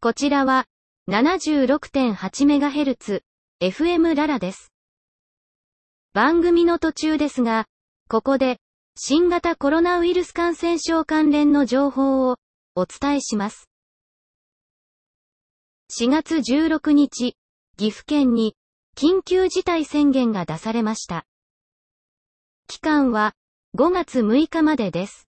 こちらは 76.8MHz FM ララです。番組の途中ですが、ここで新型コロナウイルス感染症関連の情報をお伝えします。4月16日、岐阜県に緊急事態宣言が出されました。期間は5月6日までです。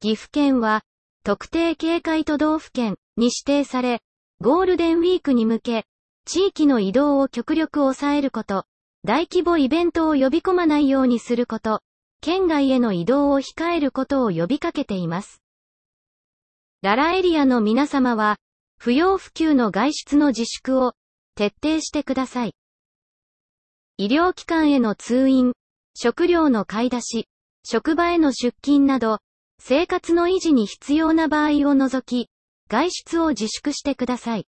岐阜県は特定警戒都道府県に指定され、ゴールデンウィークに向け、地域の移動を極力抑えること、大規模イベントを呼び込まないようにすること、県外への移動を控えることを呼びかけています。ララエリアの皆様は、不要不急の外出の自粛を徹底してください。医療機関への通院、食料の買い出し、職場への出勤など、生活の維持に必要な場合を除き、外出を自粛してください。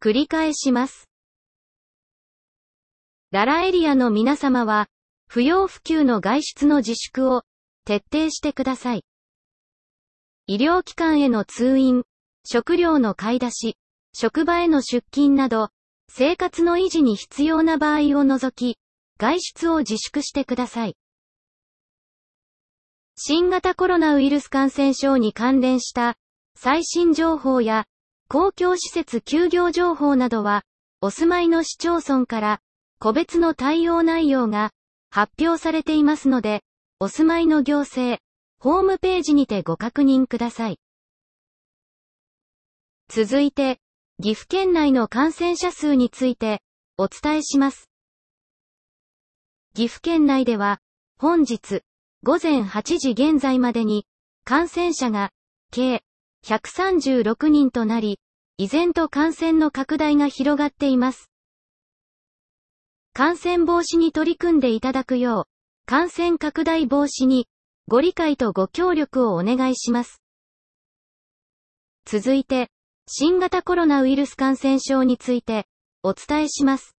繰り返します。ララエリアの皆様は、不要不急の外出の自粛を徹底してください。医療機関への通院、食料の買い出し、職場への出勤など、生活の維持に必要な場合を除き、外出を自粛してください。新型コロナウイルス感染症に関連した最新情報や公共施設休業情報などは、お住まいの市町村から個別の対応内容が発表されていますので、お住まいの行政、ホームページにてご確認ください。続いて、岐阜県内の感染者数についてお伝えします。岐阜県内では、本日、午前8時現在までに、感染者が、計、136人となり、依然と感染の拡大が広がっています。感染防止に取り組んでいただくよう、感染拡大防止に、ご理解とご協力をお願いします。続いて、新型コロナウイルス感染症について、お伝えします。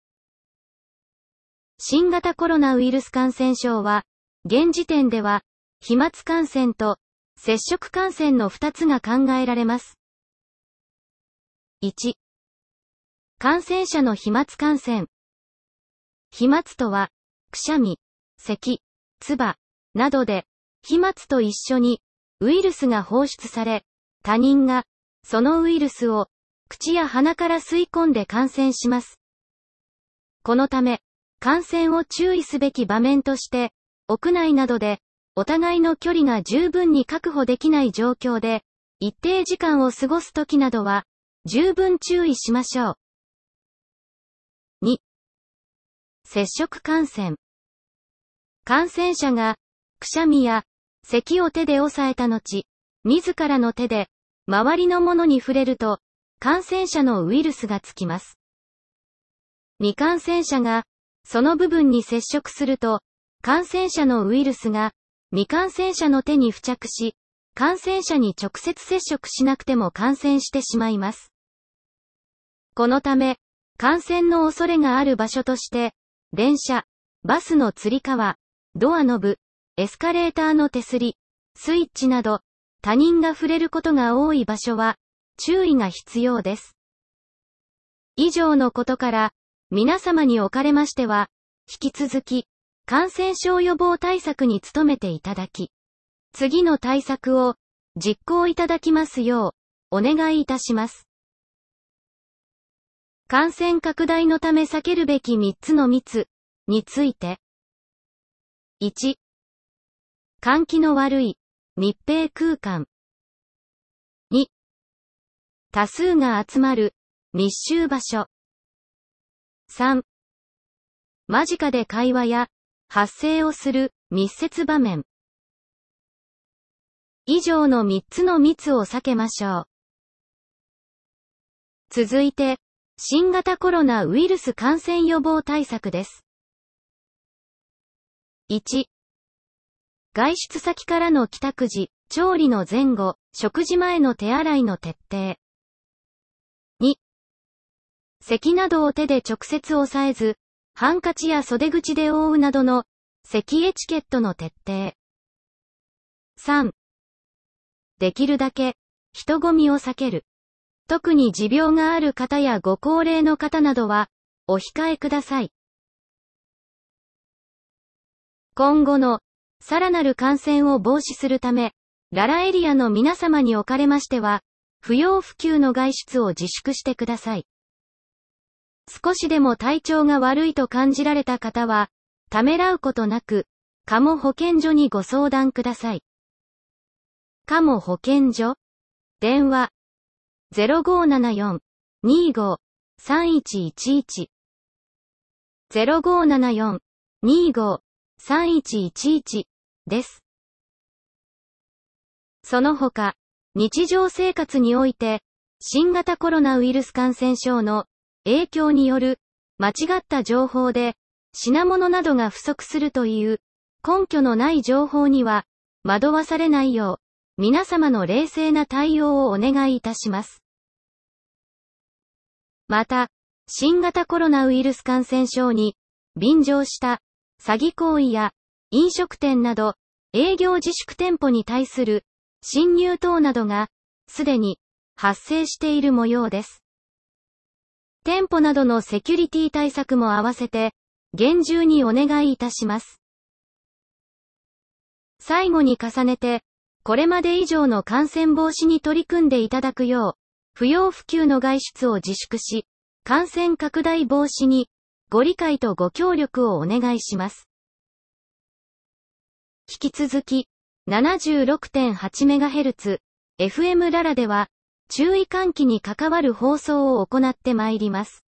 新型コロナウイルス感染症は、現時点では、飛沫感染と接触感染の2つが考えられます。1、感染者の飛沫感染。飛沫とは、くしゃみ、咳、唾、などで、飛沫と一緒に、ウイルスが放出され、他人が、そのウイルスを、口や鼻から吸い込んで感染します。このため、感染を注意すべき場面として、屋内などで、お互いの距離が十分に確保できない状況で、一定時間を過ごすときなどは、十分注意しましょう。2、接触感染。感染者が、くしゃみや、咳を手で押さえた後、自らの手で、周りのものに触れると、感染者のウイルスがつきます。未感染者が、その部分に接触すると、感染者のウイルスが未感染者の手に付着し、感染者に直接接触しなくても感染してしまいます。このため、感染の恐れがある場所として、電車、バスの吊り革、ドアノブ、エスカレーターの手すり、スイッチなど、他人が触れることが多い場所は、注意が必要です。以上のことから、皆様におかれましては、引き続き、感染症予防対策に努めていただき、次の対策を実行いただきますよう、お願いいたします。感染拡大のため避けるべき3つの密について。1、換気の悪い密閉空間。2、多数が集まる密集場所。3、間近で会話や発生をする密接場面。以上の3つの密を避けましょう。続いて、新型コロナウイルス感染予防対策です。1、外出先からの帰宅時、調理の前後、食事前の手洗いの徹底。2、咳などを手で直接押さえず、ハンカチや袖口で覆うなどの、咳エチケットの徹底。3. できるだけ、人混みを避ける。特に持病がある方やご高齢の方などは、お控えください。今後の、さらなる感染を防止するため、ララエリアの皆様におかれましては、不要不急の外出を自粛してください。少しでも体調が悪いと感じられた方は、ためらうことなく、カモ保健所にご相談ください。カモ保健所電話0574-25-3111 0574-25-3111です。その他、日常生活において、新型コロナウイルス感染症の影響による間違った情報で品物などが不足するという根拠のない情報には惑わされないよう皆様の冷静な対応をお願いいたします。また、新型コロナウイルス感染症に便乗した詐欺行為や飲食店など営業自粛店舗に対する侵入等などが、すでに発生している模様です。店舗などのセキュリティ対策も合わせて、厳重にお願いいたします。最後に重ねて、これまで以上の感染防止に取り組んでいただくよう、不要不急の外出を自粛し、感染拡大防止に、ご理解とご協力をお願いします。引き続き、76.8MHz、FM ララでは、注意喚起に関わる放送を行ってまいります。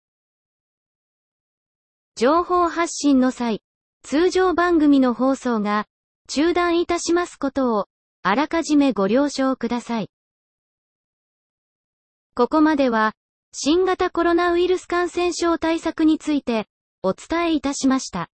情報発信の際、通常番組の放送が中断いたしますことを、あらかじめご了承ください。ここまでは、新型コロナウイルス感染症対策について、お伝えいたしました。